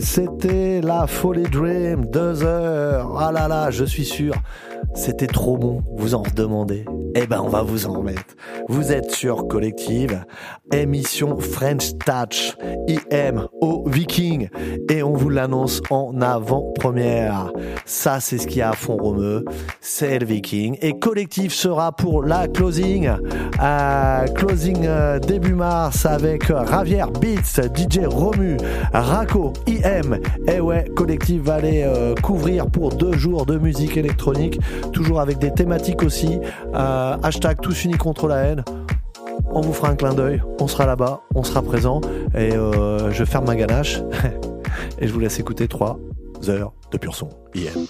c'était la Folie Dream, deux heures. Ah là là, je suis sûr, c'était trop bon. Vous en redemandez. Eh ben, on va vous en remettre. Vous êtes sur Collective, émission French Touch, IM au Viking, et on vous l'annonce en avant-première. Ça, c'est ce qui a à fond romeux, c'est le Viking. Et Collective sera pour la closing, euh, closing euh, début mars avec Ravière Beats, DJ Romu, Raco, IM. Et ouais, Collective va aller euh, couvrir pour deux jours de musique électronique, toujours avec des thématiques aussi. Euh, hashtag tous unis contre la haine on vous fera un clin d'œil, on sera là-bas, on sera présent, et euh, je ferme ma ganache, et je vous laisse écouter 3 heures de pur son. IM.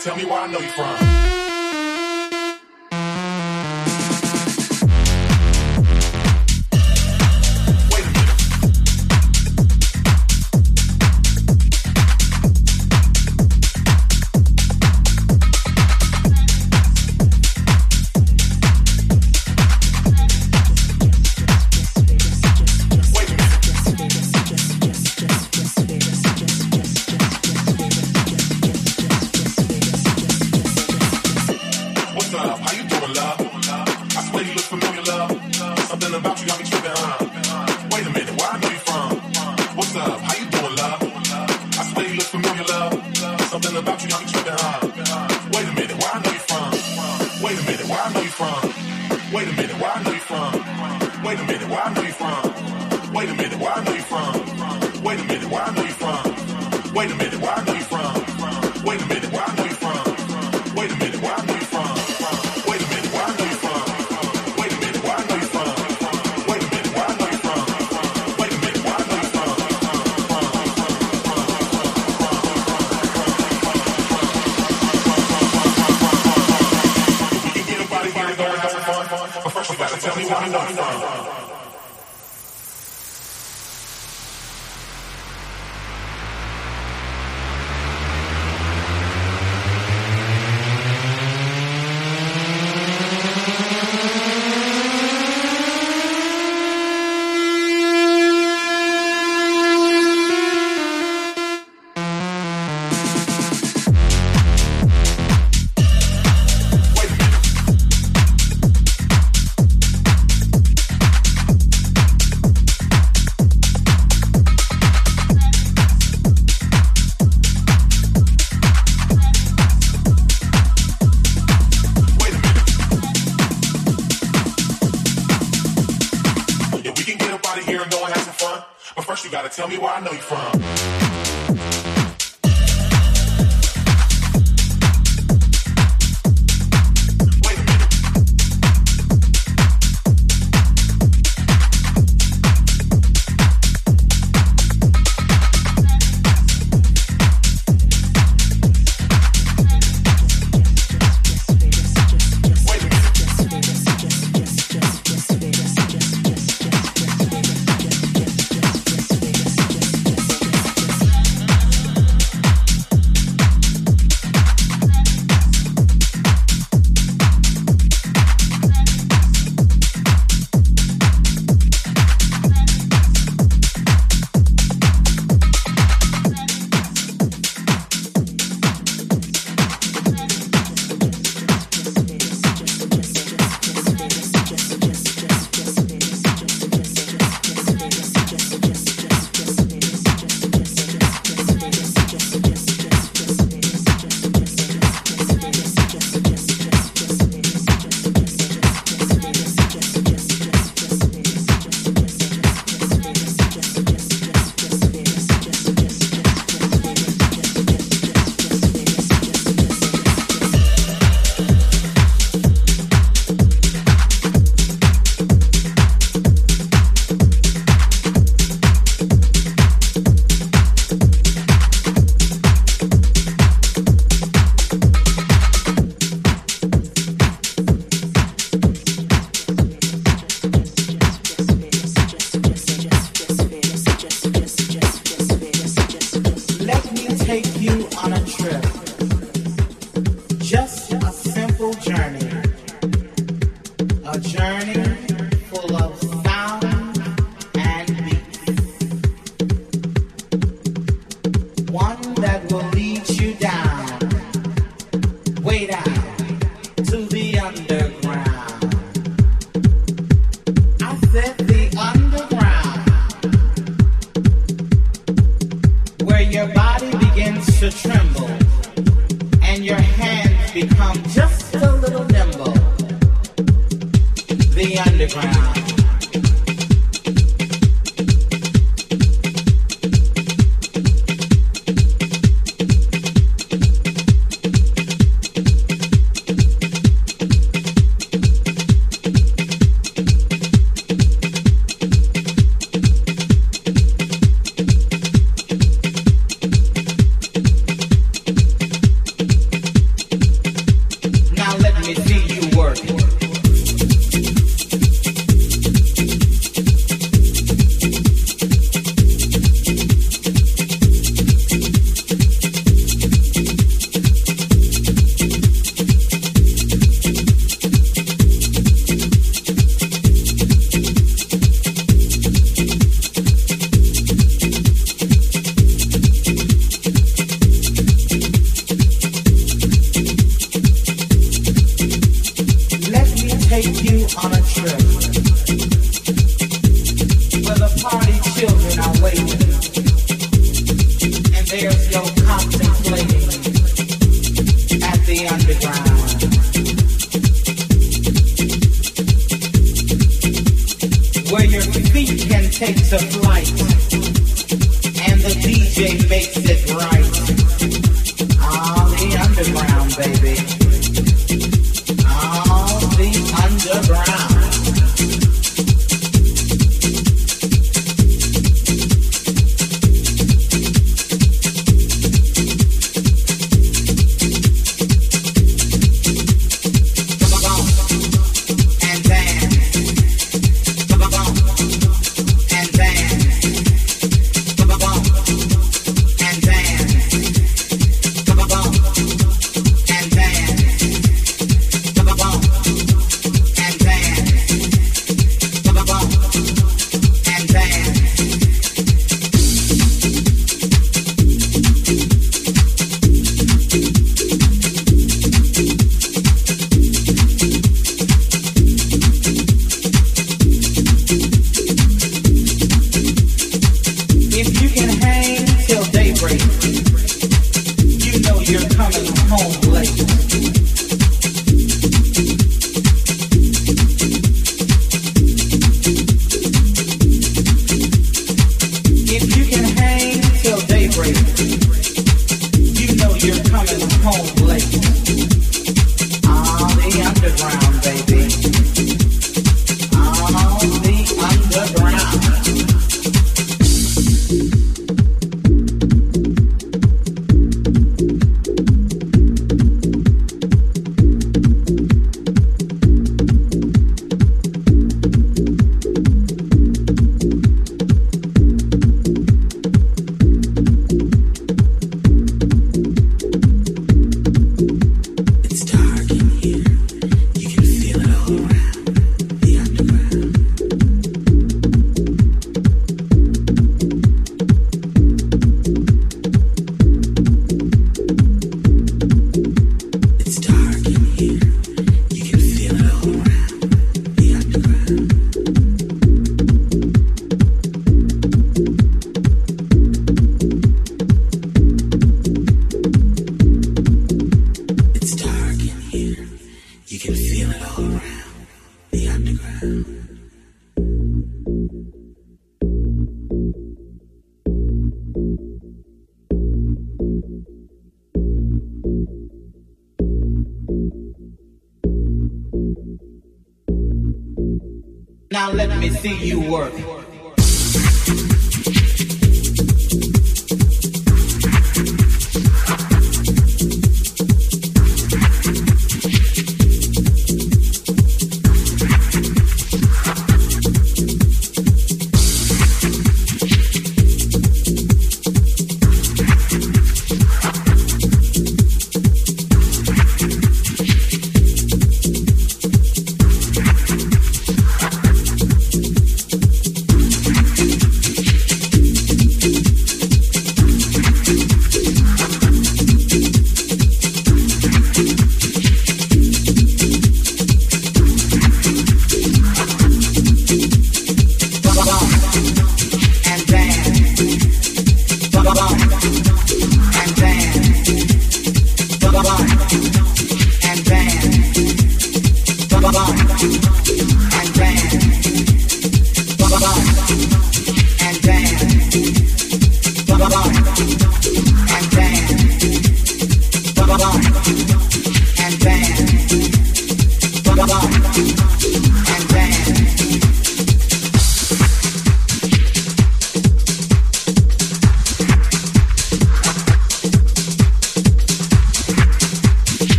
Tell me where I know you from.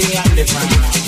the underground.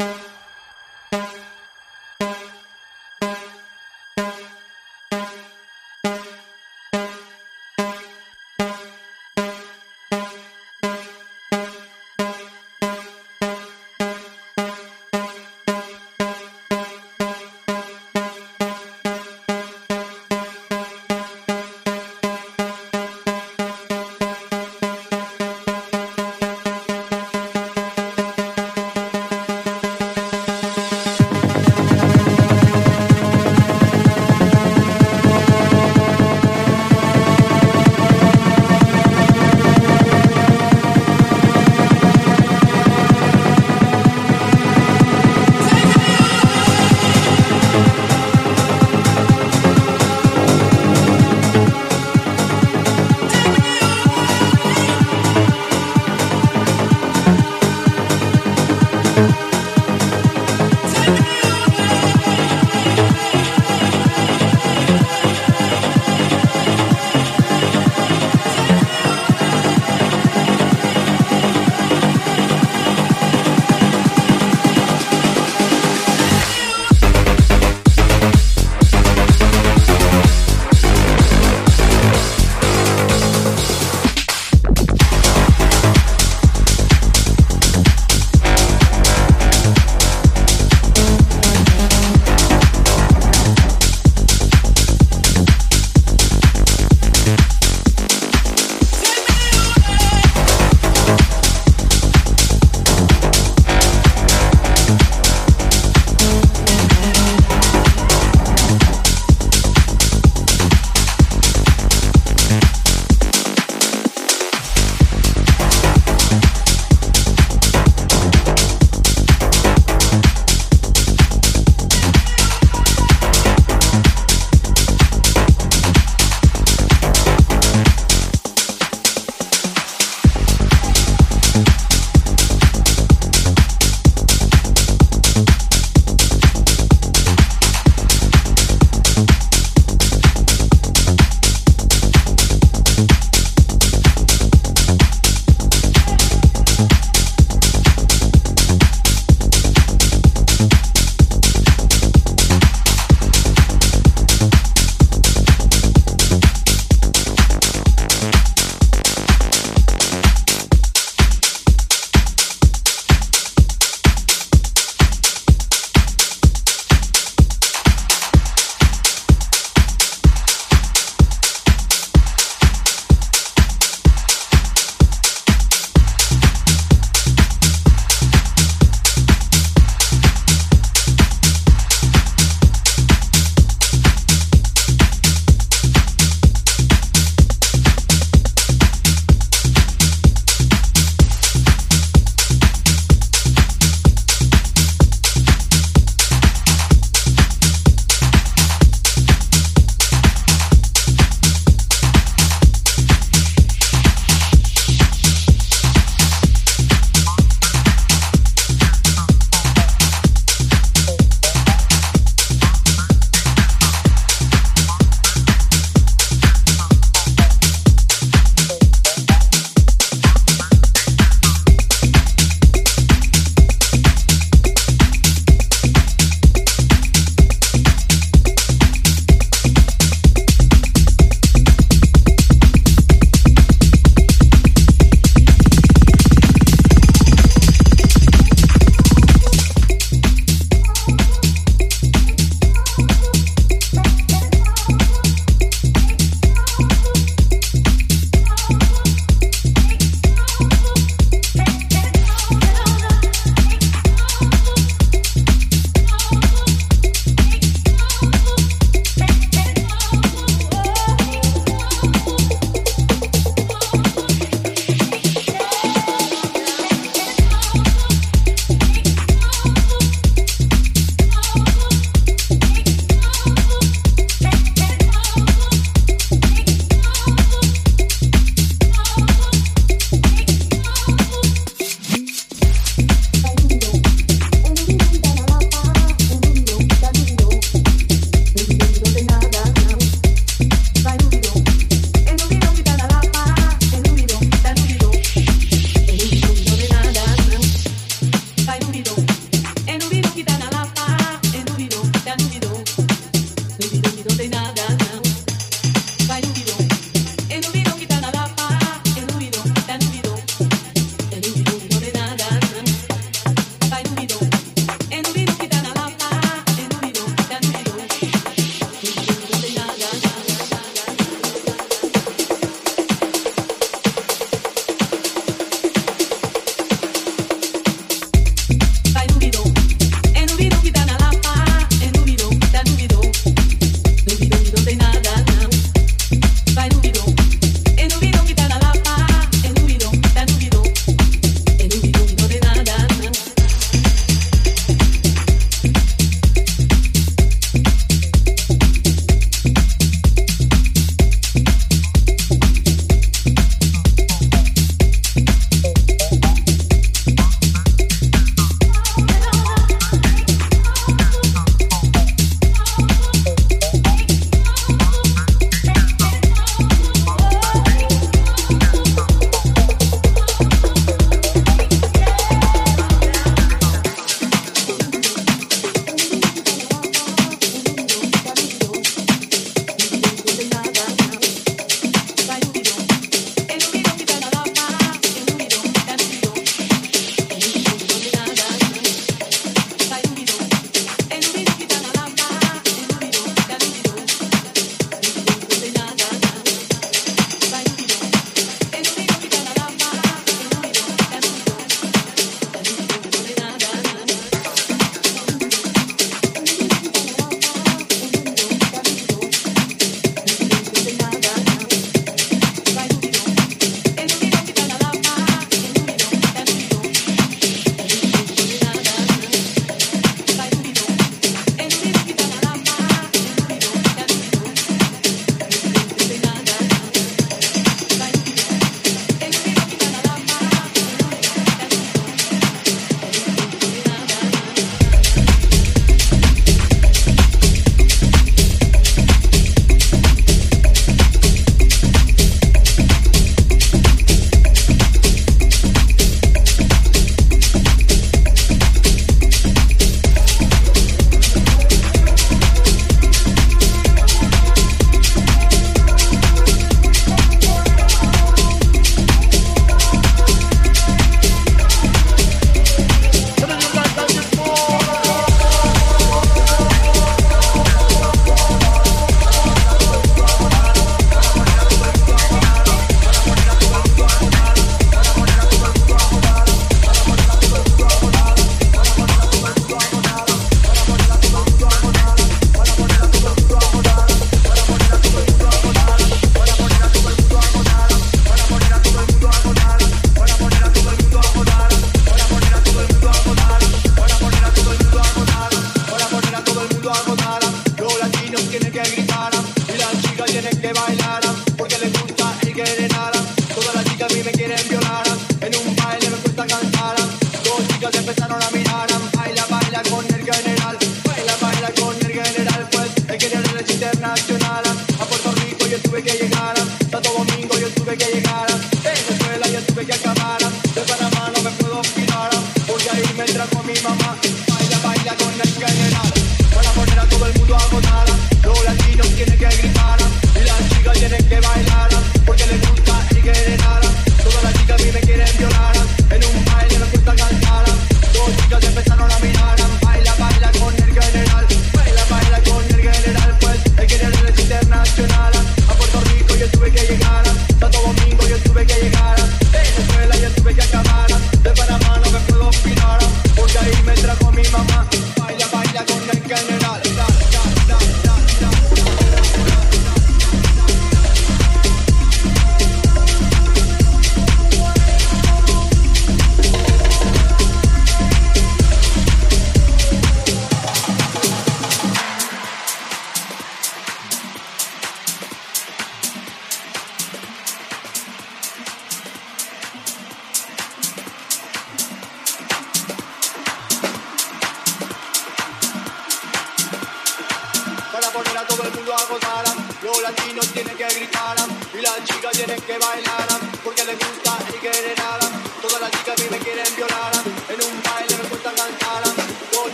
you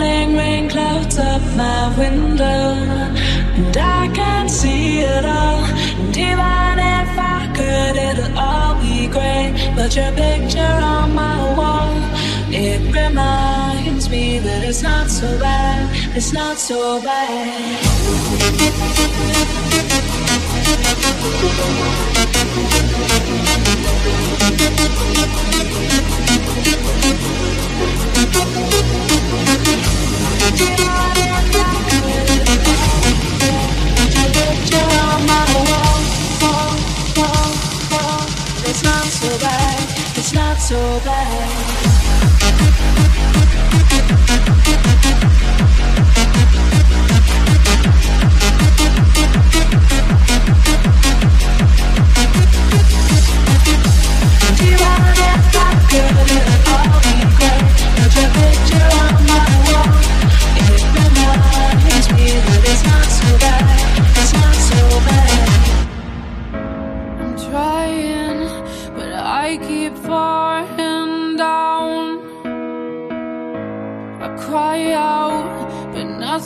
morning rain clouds up my window, and I can't see it all. And even if I could, it'll all be great. But your picture on my wall, it reminds me that it's not so bad. It's not so bad, it's not so bad.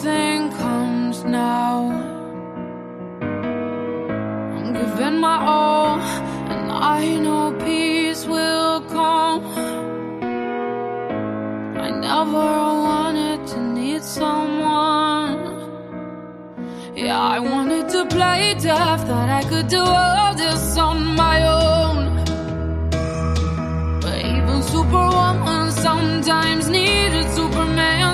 everything comes now. I'm giving my all, and I know peace will come. I never wanted to need someone. Yeah, I wanted to play deaf, thought I could do all this on my own. But even Superwoman sometimes needed Superman.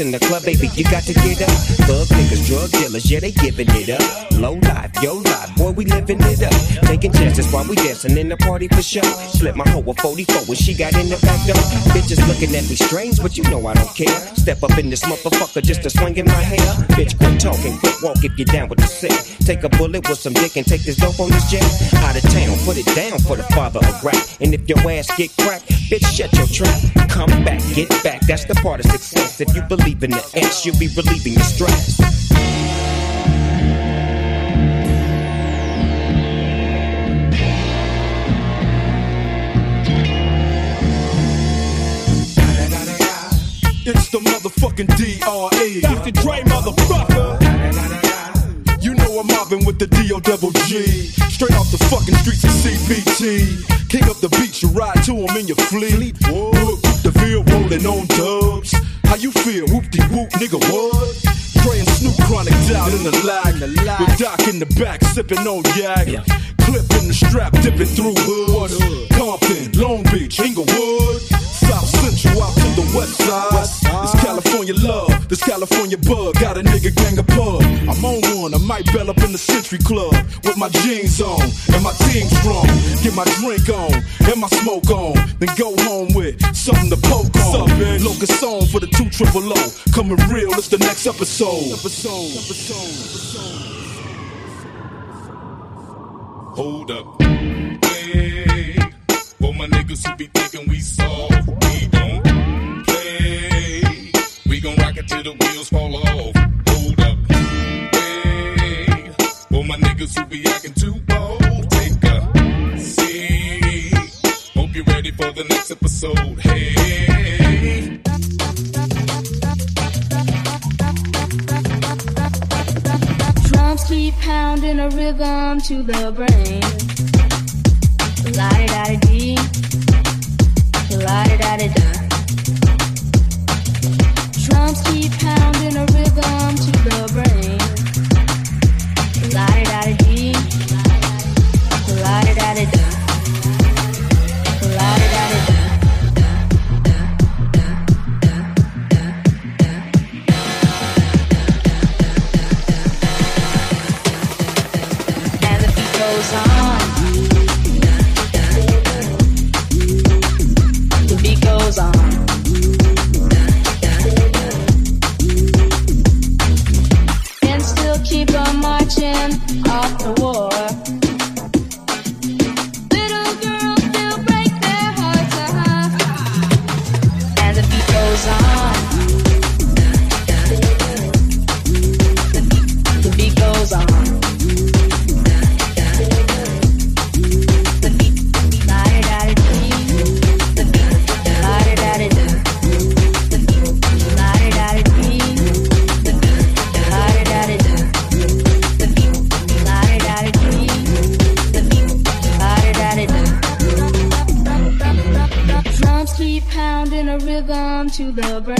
In the club, baby, you got to get up. Thug niggas, drug dealers, yeah, they giving it up. Low life, yo life, boy, we living it up. Taking chances while we dancing in the party for sure. Slip my hoe with 44 when she got in the back door. Bitches looking at me strange, but you know I don't care. Step up in this motherfucker just to swing in my hair. Bitch, quit talking, quit walk if you're down with the sick. Take a bullet with some dick and take this dope on this jet. Out of town, put it down for the father of rap. And if your ass get cracked, bitch, shut your trap. Come back, get back, that's the part of success. If you believe in the X, you'll be relieving your stress. It's the motherfucking D.R.E. Dr. Dre, motherfucker. You know I'm mobbing with the D.O. double G. Straight off the fucking streets of CPT. King up the beach, you ride to him in your fleet. Sipping on yak. Clip in the strap, dipping through hood. Compton, Long Beach, Inglewood. South Central out to the west side. It's California love, this California bug. Got a nigga gang of pub. I'm on one, I might bell up in the Century Club with my jeans on and my team strong. Get my drink on and my smoke on, then go home with something to poke on. Locust song for the two triple O. Coming real, it's the next episode. Episode, episode, Hold to the brain.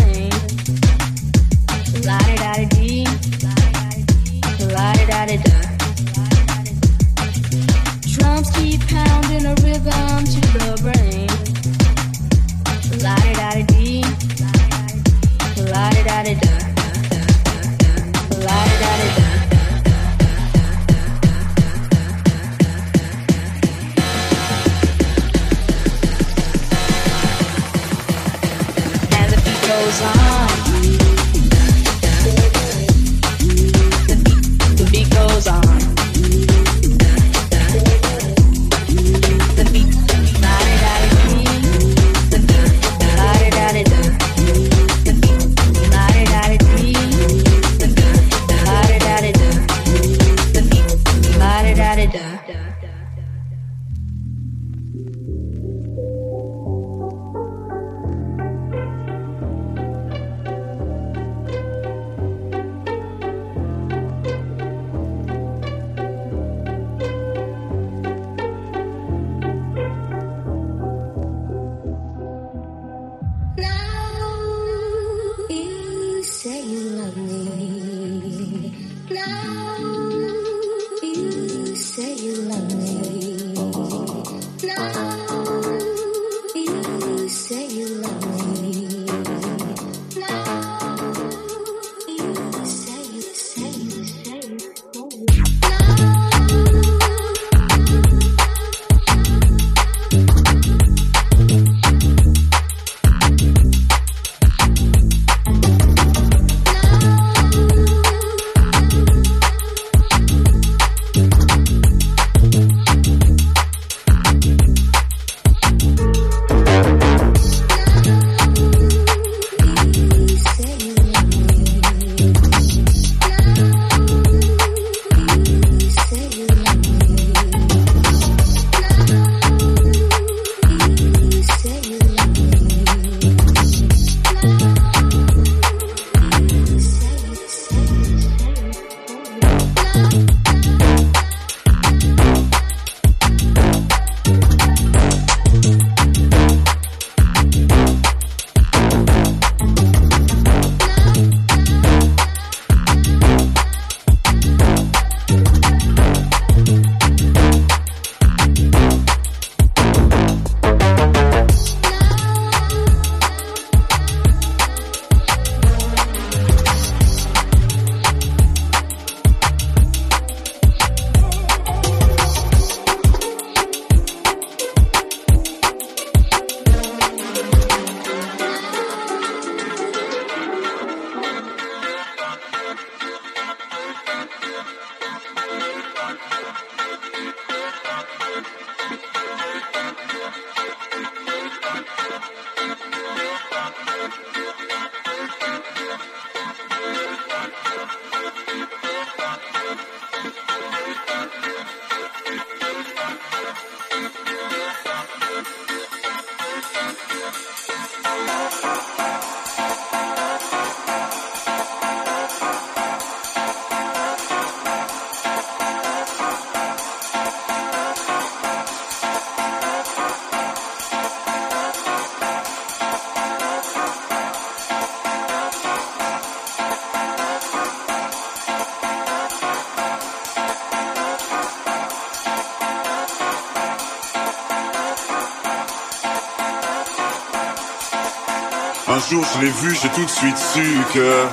Je l'ai vu, j'ai tout de suite su que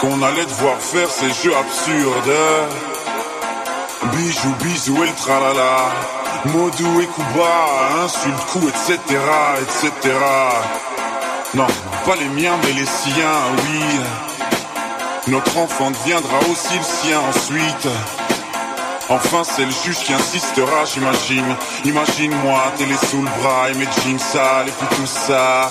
qu'on allait devoir faire ces jeux absurdes. Bijou, bisou et le tralala. Modou et Kuba, insulte, coup, etc., etc. Non, pas les miens, mais les siens, oui. Notre enfant deviendra aussi le sien ensuite. Enfin, c'est le juge qui insistera, j'imagine. Imagine-moi, télé sous le bras et mes jeans sales et puis tout ça.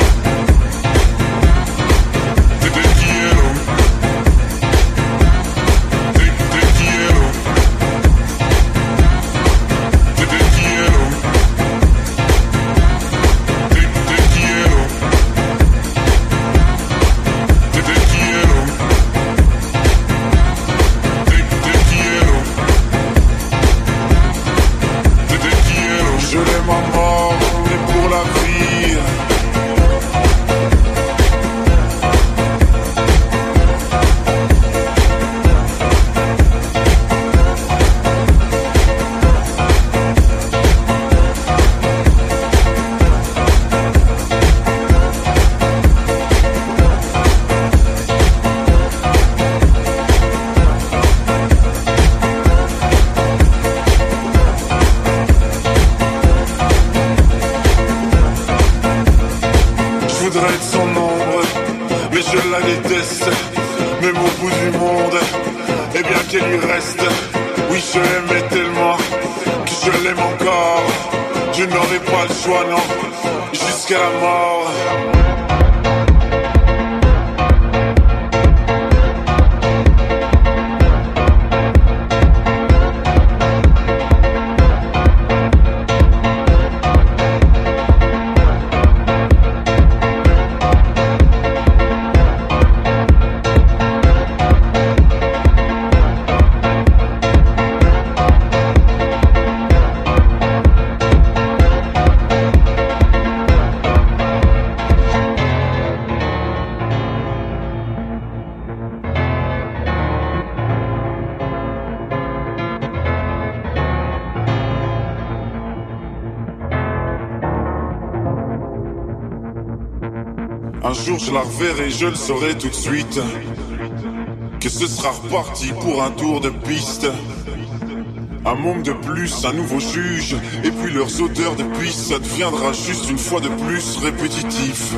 Je le saurai tout de suite. Que ce sera reparti pour un tour de piste. Un môme de plus, un nouveau juge, et puis leurs odeurs de piste, ça deviendra juste une fois de plus répétitif.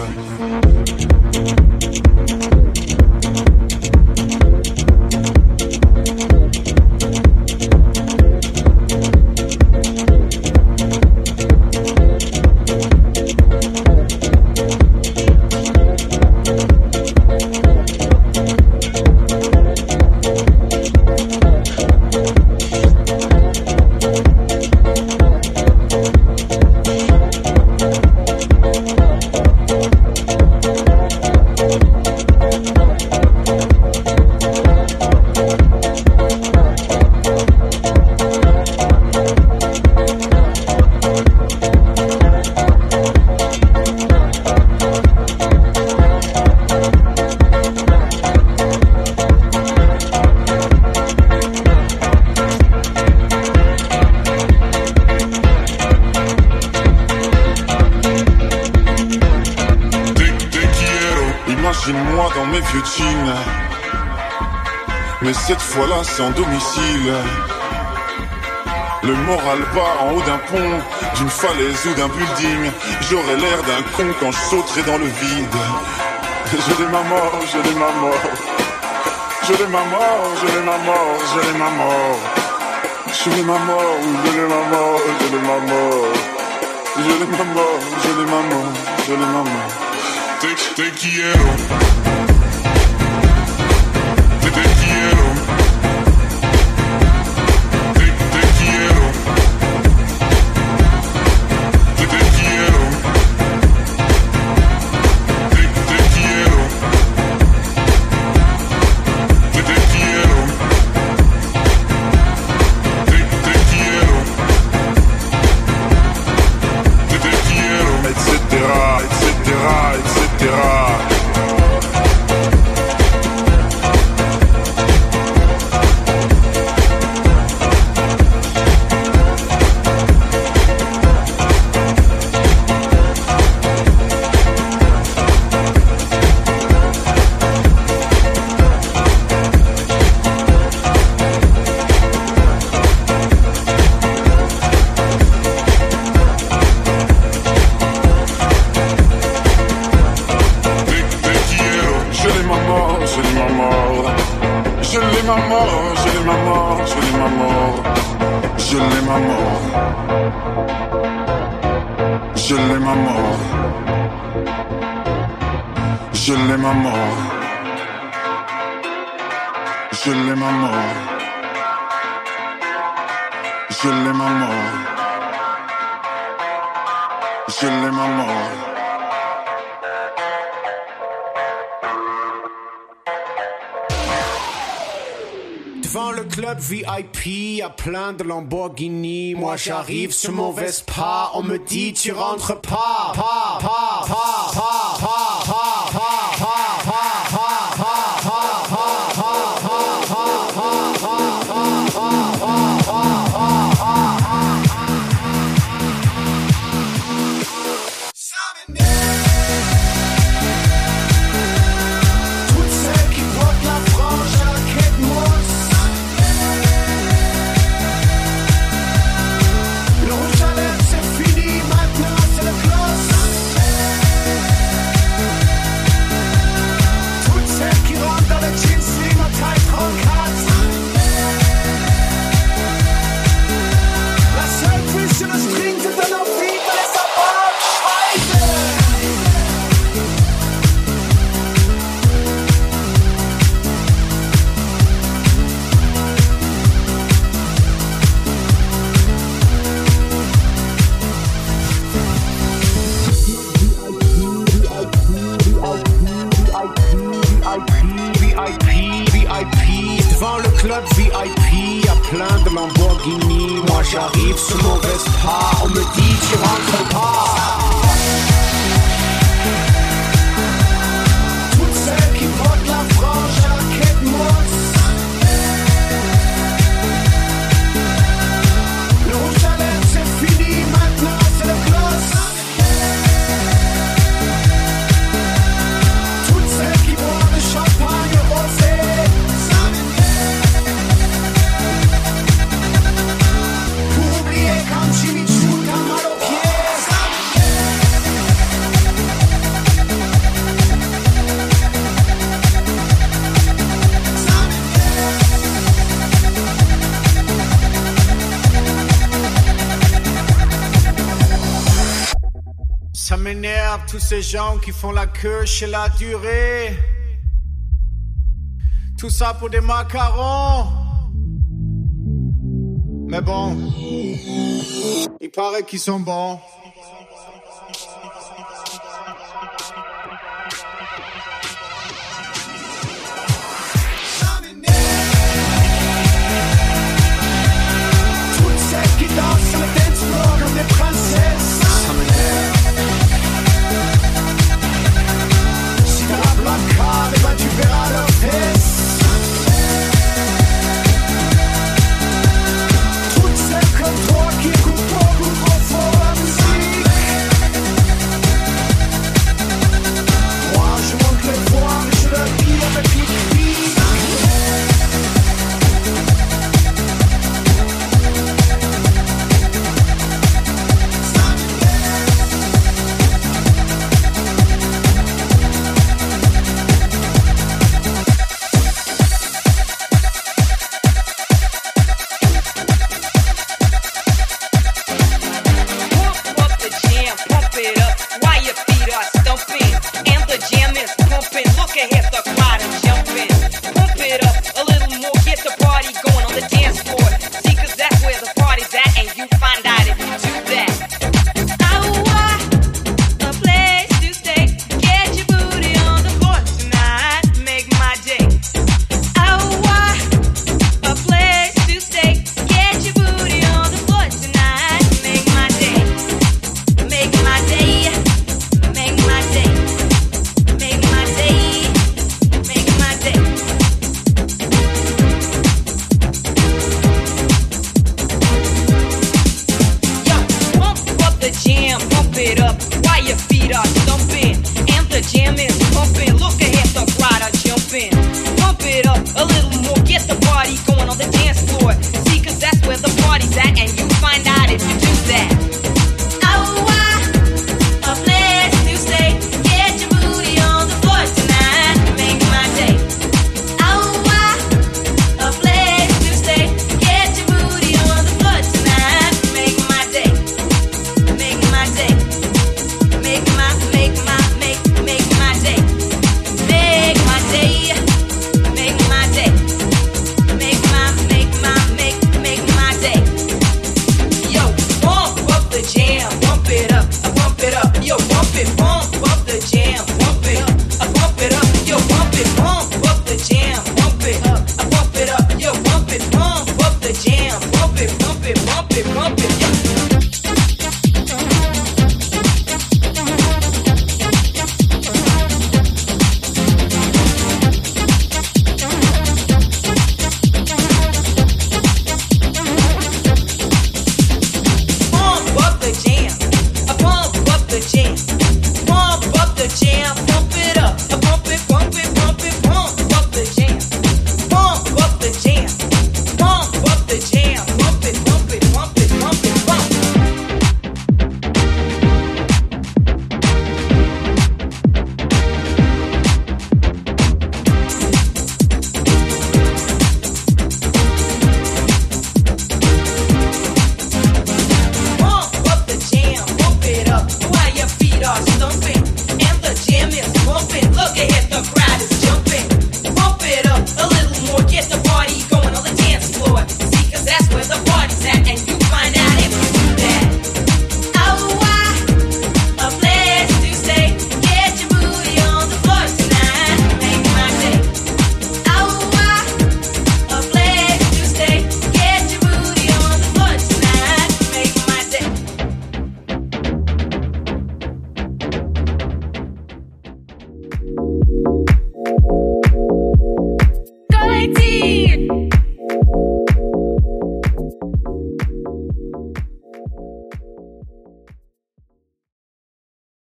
Le moral part en haut d'un pont, d'une falaise ou d'un building. J'aurais l'air d'un con quand je sauterai dans le vide. Je l'ai ma mort, je l'ai ma mort. Je l'ai ma mort, je l'ai ma mort, je l'ai ma mort. Je l'ai ma mort, je l'ai ma mort, je l'ai ma mort. Je l'ai ma mort, je l'ai ma mort, je l'ai ma mort. Te, te quiero. plein de Lamborghini. Moi j'arrive sur mon Vespa, on me dit tu rentres pas. pas tous ces gens qui font la queue chez la durée. Tout ça pour des macarons. Mais bon, il paraît qu'ils sont bons.